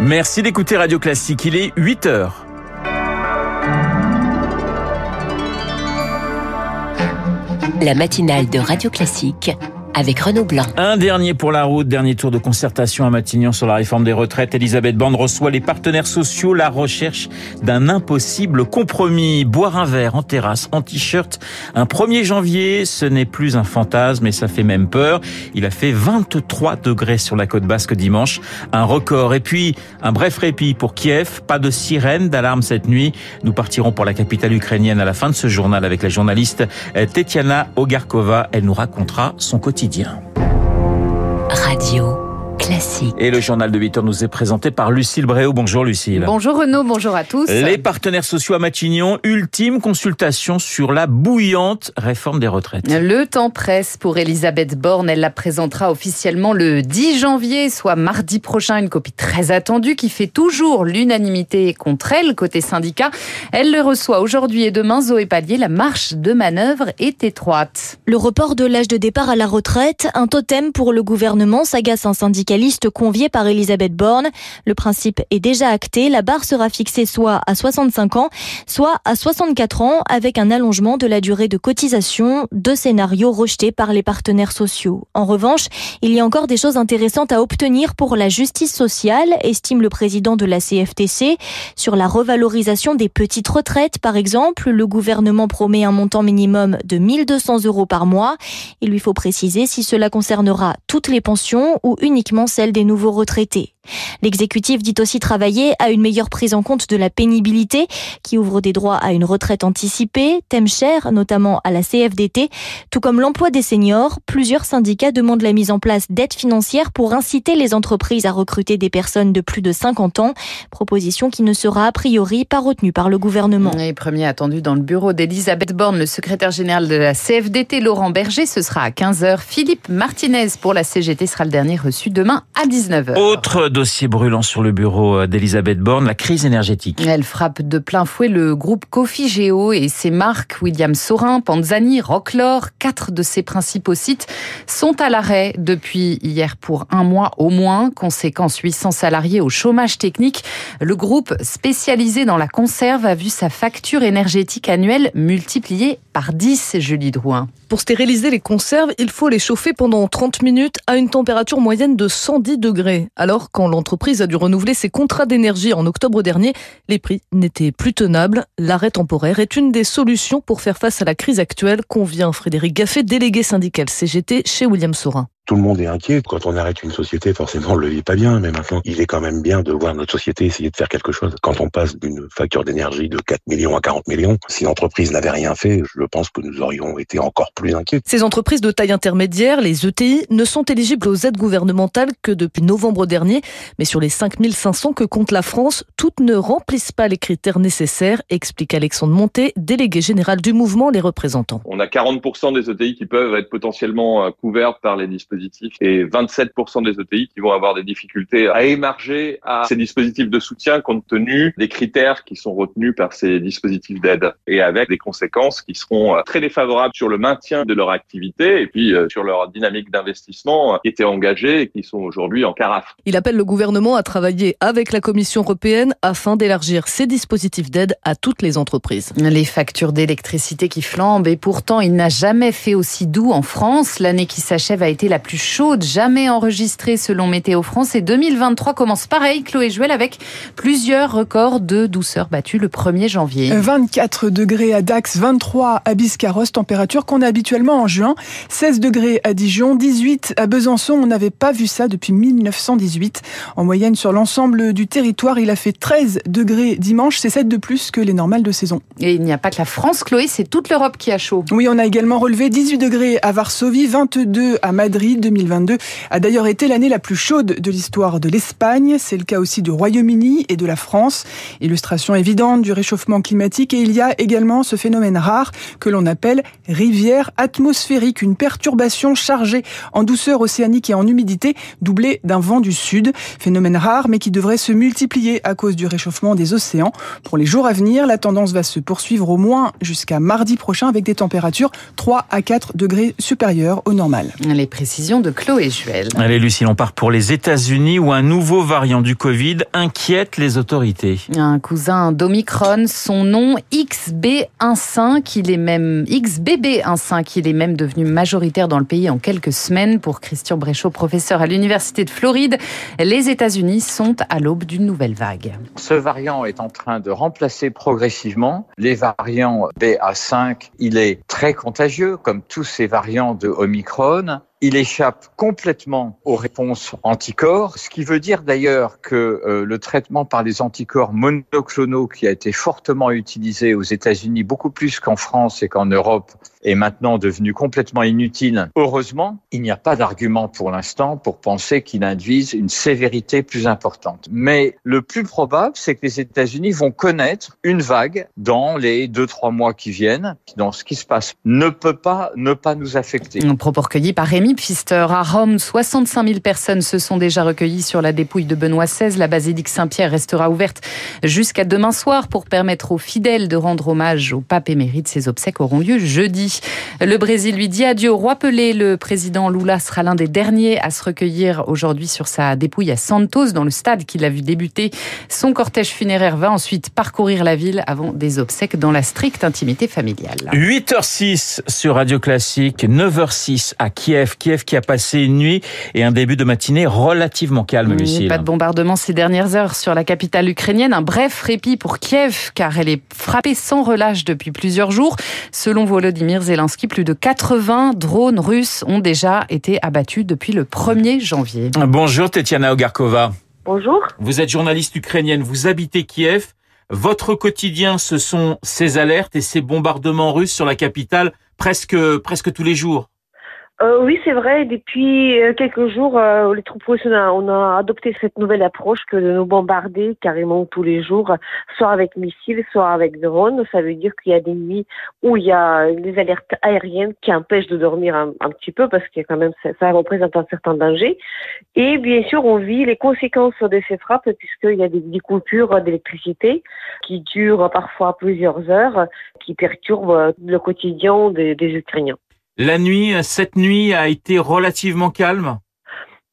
Merci d'écouter Radio Classique. Il est 8 heures. La matinale de Radio Classique Un dernier pour la route, dernier tour de concertation à Matignon sur la réforme des retraites. Elisabeth Borne reçoit les partenaires sociaux, la recherche d'un impossible compromis. Boire un verre en terrasse, en t-shirt, un 1er janvier, ce n'est plus un fantasme et ça fait même peur. Il a fait 23 degrés sur la côte basque dimanche, un record. Et puis, un bref répit pour Kiev, pas de sirène d'alarme cette nuit. Nous partirons pour la capitale ukrainienne à la fin de ce journal avec la journaliste Tetiana Ogarkova. Elle nous racontera son quotidien Radio. Classique. Et le journal de 8 heures nous est présenté par Lucille Bréau. Bonjour Lucille. Bonjour Renaud, bonjour à tous. Les partenaires sociaux à Matignon, ultime consultation sur la bouillante réforme des retraites. Le temps presse pour Elisabeth Borne. Elle la présentera officiellement le 10 janvier, soit mardi prochain. Une copie très attendue qui fait toujours l'unanimité contre elle, côté syndicat. Elle le reçoit aujourd'hui et demain. Zoé Pallier, la marche de manœuvre est étroite. Le report de l'âge de départ à la retraite, un totem pour le gouvernement, s'agace un syndicat convié par Elisabeth Borne. Le principe est déjà acté. La barre sera fixée soit à 65 ans, soit à 64 ans, avec un allongement de la durée de cotisation. Deux scénarios rejetés par les partenaires sociaux. En revanche, il y a encore des choses intéressantes à obtenir pour la justice sociale, estime le président de la CFTC. Sur la revalorisation des petites retraites, par exemple, le gouvernement promet un montant minimum de 1200 euros par mois. Il lui faut préciser si cela concernera toutes les pensions ou uniquement celle des nouveaux retraités. L'exécutif dit aussi travailler à une meilleure prise en compte de la pénibilité qui ouvre des droits à une retraite anticipée, thème cher notamment à la CFDT, tout comme l'emploi des seniors. Plusieurs syndicats demandent la mise en place d'aides financières pour inciter les entreprises à recruter des personnes de plus de 50 ans, proposition qui ne sera a priori pas retenue par le gouvernement. Et premier attendu dans le bureau d'Elisabeth Borne, le secrétaire général de la CFDT, Laurent Berger, ce sera à 15h. Philippe Martinez pour la CGT sera le dernier reçu demain à 19h. Autre dossier brûlant sur le bureau euh, d'Elisabeth Borne, la crise énergétique. Elle frappe de plein fouet le groupe Cofigeo et ses marques William Sorin, Panzani, Rocklor. Quatre de ses principaux sites sont à l'arrêt depuis hier pour un mois au moins. Conséquence, 800 salariés au chômage technique. Le groupe spécialisé dans la conserve a vu sa facture énergétique annuelle multipliée par 10, Julie Drouin. Pour stériliser les conserves, il faut les chauffer pendant 30 minutes à une température moyenne de 110 degrés. Alors, quand l'entreprise a dû renouveler ses contrats d'énergie en octobre dernier, les prix n'étaient plus tenables. L'arrêt temporaire est une des solutions pour faire face à la crise actuelle, convient Frédéric Gaffet, délégué syndical CGT chez William Sorin tout le monde est inquiet. Quand on arrête une société, forcément, on le vit pas bien. Mais maintenant, il est quand même bien de voir notre société essayer de faire quelque chose. Quand on passe d'une facture d'énergie de 4 millions à 40 millions, si l'entreprise n'avait rien fait, je pense que nous aurions été encore plus inquiets. Ces entreprises de taille intermédiaire, les ETI, ne sont éligibles aux aides gouvernementales que depuis novembre dernier. Mais sur les 5500 que compte la France, toutes ne remplissent pas les critères nécessaires, explique Alexandre Monté, délégué général du mouvement Les Représentants. On a 40% des ETI qui peuvent être potentiellement euh, couvertes par les dispositifs et 27% des ETI qui vont avoir des difficultés à émarger à ces dispositifs de soutien compte tenu des critères qui sont retenus par ces dispositifs d'aide et avec des conséquences qui seront euh, très défavorables sur le maintien de leur activité et puis euh, sur leur dynamique d'investissement qui étaient engagés et qui sont aujourd'hui en carafe. Il appelle le gouvernement à travailler avec la Commission européenne afin d'élargir ces dispositifs d'aide à toutes les entreprises. Les factures d'électricité qui flambent et pourtant il n'a jamais fait aussi doux en France. L'année qui s'achève a été la plus chaude jamais enregistrée selon Météo France. Et 2023 commence pareil, Chloé Jouel, avec plusieurs records de douceur battus le 1er janvier. 24 degrés à Dax, 23 à Biscarrosse, température qu'on a habituellement en juin. 16 degrés à Dijon, 18 à Besançon. On n'avait pas vu ça depuis 1918. En moyenne, sur l'ensemble du territoire, il a fait 13 degrés dimanche. C'est 7 de plus que les normales de saison. Et il n'y a pas que la France, Chloé, c'est toute l'Europe qui a chaud. Oui, on a également relevé 18 degrés à Varsovie, 22 à Madrid, 2022 a d'ailleurs été l'année la plus chaude de l'histoire de l'Espagne. C'est le cas aussi du Royaume-Uni et de la France. Illustration évidente du réchauffement climatique. Et il y a également ce phénomène rare que l'on appelle rivière atmosphérique, une perturbation chargée en douceur océanique et en humidité, doublée d'un vent du sud. Phénomène rare, mais qui devrait se multiplier à cause du réchauffement des océans. Pour les jours à venir, la tendance va se poursuivre au moins jusqu'à mardi prochain avec des températures 3 à 4 degrés supérieures au normal. Précisions de Chloé Juel. Allez Lucie, on part pour les États-Unis où un nouveau variant du Covid inquiète les autorités. Un cousin d'Omicron, son nom XB15, il est même XBB15, il est même devenu majoritaire dans le pays en quelques semaines. Pour Christian Bréchot, professeur à l'université de Floride, les États-Unis sont à l'aube d'une nouvelle vague. Ce variant est en train de remplacer progressivement les variants BA5. Il est très contagieux, comme tous ces variants de Omicron. Il échappe complètement aux réponses anticorps, ce qui veut dire d'ailleurs que euh, le traitement par les anticorps monoclonaux qui a été fortement utilisé aux États-Unis beaucoup plus qu'en France et qu'en Europe est maintenant devenu complètement inutile. Heureusement, il n'y a pas d'argument pour l'instant pour penser qu'il induise une sévérité plus importante. Mais le plus probable, c'est que les États-Unis vont connaître une vague dans les deux, trois mois qui viennent. Dans ce qui se passe ne peut pas ne pas nous affecter. Un propos par Pfister. À Rome, 65 000 personnes se sont déjà recueillies sur la dépouille de Benoît XVI. La basilique Saint-Pierre restera ouverte jusqu'à demain soir pour permettre aux fidèles de rendre hommage au pape émérite. Ses obsèques auront lieu jeudi. Le Brésil lui dit adieu au roi Pelé. Le président Lula sera l'un des derniers à se recueillir aujourd'hui sur sa dépouille à Santos, dans le stade qu'il a vu débuter. Son cortège funéraire va ensuite parcourir la ville avant des obsèques dans la stricte intimité familiale. 8h06 sur Radio Classique, 9h06 à Kiev. Kiev qui a passé une nuit et un début de matinée relativement calme, Lucille. Pas de bombardement ces dernières heures sur la capitale ukrainienne. Un bref répit pour Kiev, car elle est frappée sans relâche depuis plusieurs jours. Selon Volodymyr Zelensky, plus de 80 drones russes ont déjà été abattus depuis le 1er janvier. Bonjour Tetiana Ogarkova. Bonjour. Vous êtes journaliste ukrainienne, vous habitez Kiev. Votre quotidien, ce sont ces alertes et ces bombardements russes sur la capitale presque, presque tous les jours. Euh, oui, c'est vrai. Depuis euh, quelques jours, euh, les troupes russes, on a, adopté cette nouvelle approche que de nous bombarder carrément tous les jours, soit avec missiles, soit avec drones. Ça veut dire qu'il y a des nuits où il y a des alertes aériennes qui empêchent de dormir un, petit peu parce que quand même ça, représente un certain danger. Et bien sûr, on vit les conséquences de ces frappes puisqu'il y a des, coupures d'électricité qui durent parfois plusieurs heures, qui perturbent le quotidien des Ukrainiens. La nuit, cette nuit a été relativement calme?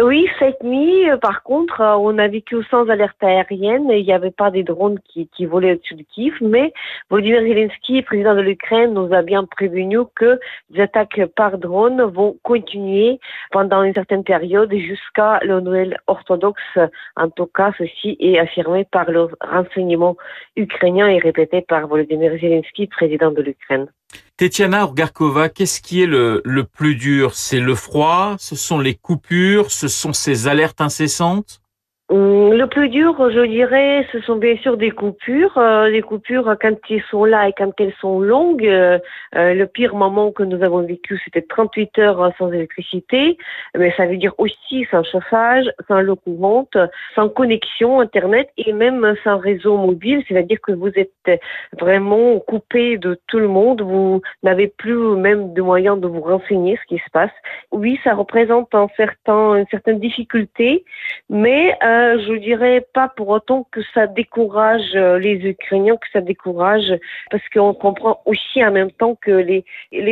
Oui, cette nuit, euh, par contre, euh, on a vécu sans alerte aérienne. Il n'y avait pas des drones qui, volaient au-dessus de Kiev, mais Volodymyr Zelensky, président de l'Ukraine, nous a bien prévenu que les attaques par drone vont continuer pendant une certaine période jusqu'à le Noël orthodoxe. En tout cas, ceci est affirmé par le renseignement ukrainien et répété par Volodymyr Zelensky, président de l'Ukraine. Tetiana Orgarkova, qu'est-ce qui est le, le plus dur? C'est le froid, ce sont les coupures, ce sont ces alertes incessantes? Le plus dur, je dirais, ce sont bien sûr des coupures. Euh, les coupures, quand elles sont là et quand elles sont longues, euh, euh, le pire moment que nous avons vécu, c'était 38 heures sans électricité. Mais ça veut dire aussi sans chauffage, sans l'eau courante, sans connexion Internet et même sans réseau mobile. C'est-à-dire que vous êtes vraiment coupé de tout le monde. Vous n'avez plus même de moyens de vous renseigner ce qui se passe. Oui, ça représente un certain, une certaine difficulté, mais euh, je dirais pas pour autant que ça décourage euh, les Ukrainiens, que ça décourage, parce qu'on comprend aussi en même temps que les,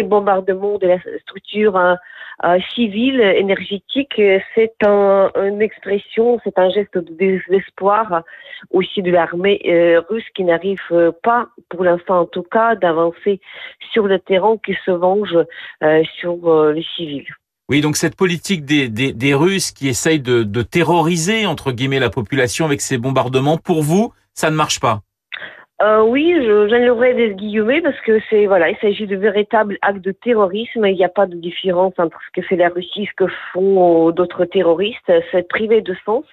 bombardements de la structure euh, civile énergétique, c'est un, une expression, c'est un geste de désespoir aussi de l'armée euh, russe qui n'arrive pas, pour l'instant en tout cas, d'avancer sur le terrain qui se venge euh, sur les civils. Oui, donc cette politique des, des, Russes qui essayent de, de, terroriser, entre guillemets, la population avec ces bombardements, pour vous, ça ne marche pas? Euh, oui, j'enlèverai des guillemets parce que c'est voilà, il s'agit de véritables actes de terrorisme. Il n'y a pas de différence entre ce que fait la Russie, ce que font d'autres terroristes. C'est privé de sens.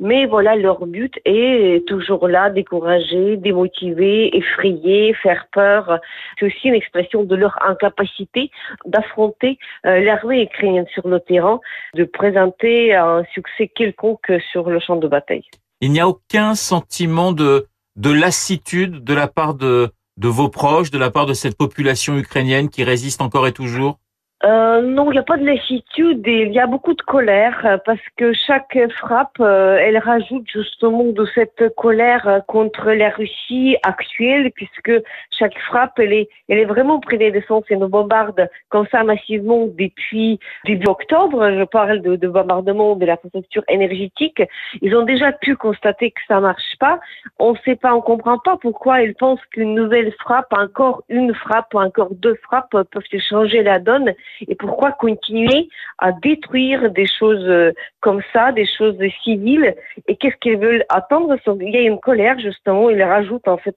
Mais voilà, leur but est toujours là, décourager, démotiver, effrayer, faire peur. C'est aussi une expression de leur incapacité d'affronter euh, l'armée ukrainienne sur le terrain, de présenter un succès quelconque sur le champ de bataille. Il n'y a aucun sentiment de de lassitude de la part de, vos proches, de la part de cette population ukrainienne qui résiste encore et toujours euh, non, il n'y a pas de lassitude il y a beaucoup de colère euh, parce que chaque frappe, euh, elle rajoute justement de cette colère contre la Russie actuelle puisque chaque frappe, elle est, elle est vraiment prenée de sens et nous bombarde comme ça massivement depuis début octobre. Je parle de, de bombardement de l'infrastructure énergétique. Ils ont déjà pu constater que ça marche pas. On ne sait pas, on comprend pas pourquoi ils pensent qu'une nouvelle frappe, encore une frappe, encore deux frappes peuvent changer la donne et pourquoi continuer à détruire des choses euh, comme ça, des choses civiles? Et qu'est-ce qu'ils veulent attendre? Il y a une colère justement, ils rajoutent en fait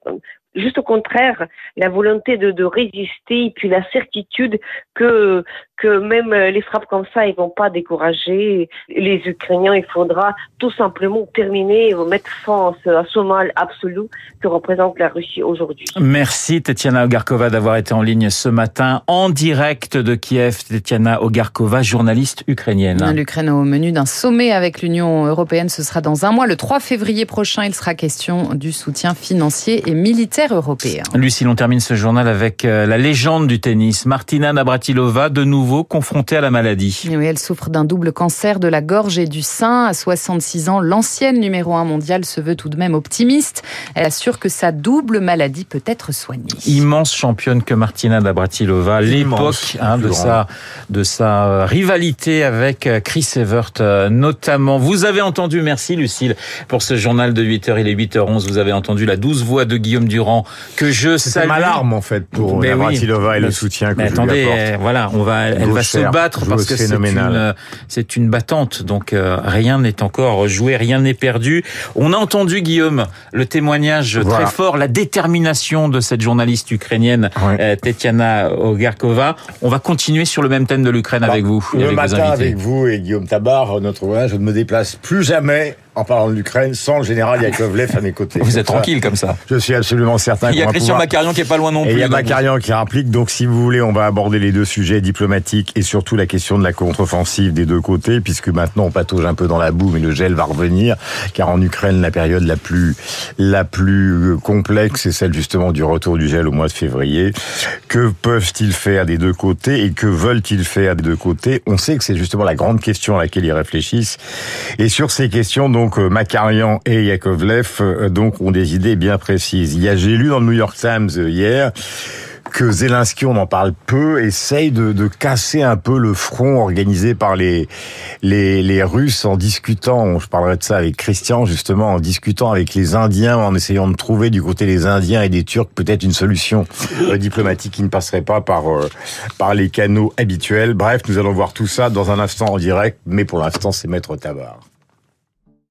juste au contraire, la volonté de, de, résister et puis la certitude que que même les frappes comme ça, ils vont pas décourager les Ukrainiens. Il faudra tout simplement terminer et mettre fin à ce, mal absolu que représente la Russie aujourd'hui. Merci Tetiana Ogarkova d'avoir été en ligne ce matin en direct de Kiev. Tetiana Ogarkova, journaliste ukrainienne. L'Ukraine au menu d'un sommet avec l'Union européenne, ce sera dans un mois, le 3 février prochain. Il sera question du soutien financier et militaire européen. Lucille, on termine ce journal avec euh, la légende du tennis. Martina Navratilova, de nouveau confrontée à la maladie. Oui, elle souffre d'un double cancer de la gorge et du sein. À 66 ans, l'ancienne numéro 1 mondiale se veut tout de même optimiste. Elle assure que sa double maladie peut être soignée. Immense championne que Martina Navratilova. L'époque hein, de sa de sa euh, rivalité avec euh, Chris Evert notamment. Vous avez entendu, merci Lucille, pour ce journal de 8h. Il est 8h11. Vous avez entendu la douce voix de Guillaume Durand que je salue. C'est ma larme en fait pour Navratilova et le soutien que mais attendez, euh, voilà, on va, elle va se battre parce que c'est une, c'est une battante. Donc euh, rien n'est encore joué, rien n'est perdu. On a entendu Guillaume le témoignage très fort, la détermination de cette journaliste ukrainienne euh, Tetiana Ogarkova. On va continuer sur le même thème de l'Ukraine avec vous. Le avec matin avec vous et Guillaume Tabar, notre voyage, je ne me déplace plus jamais en parlant de l'Ukraine sans le général Yakovlev à mes côtés. Vous êtes tranquille comme ça Je suis absolument certain. Il y a Christian Macarian qui est pas loin non plus. Et il y a Macarian qui implique. Donc, si vous voulez, on va aborder les deux sujets diplomatiques et surtout la question de la contre-offensive des deux côtés, puisque maintenant on patauge un peu dans la boue, mais le gel va revenir, car en Ukraine, la période la plus la plus complexe, c'est celle justement du retour du gel au mois de février. Que peuvent-ils faire des deux côtés et que veulent-ils faire des deux côtés? On sait que c'est justement la grande question à laquelle ils réfléchissent. Et sur ces questions, donc donc euh, Makarian et Yakovlev euh, donc ont des idées bien précises. Il y a, j'ai lu dans le New York Times euh, hier que Zelensky, on en parle peu, essaye de, de, casser un peu le front organisé par les, les, les Russes en discutant, je parlerai de ça avec Christian justement, en discutant avec les Indiens, en essayant de trouver du côté des Indiens et des Turcs peut-être une solution diplomatique qui ne passerait pas par, par les canaux habituels. Bref, nous allons voir tout ça dans un instant en direct, mais pour l'instant c'est Maître Tabar.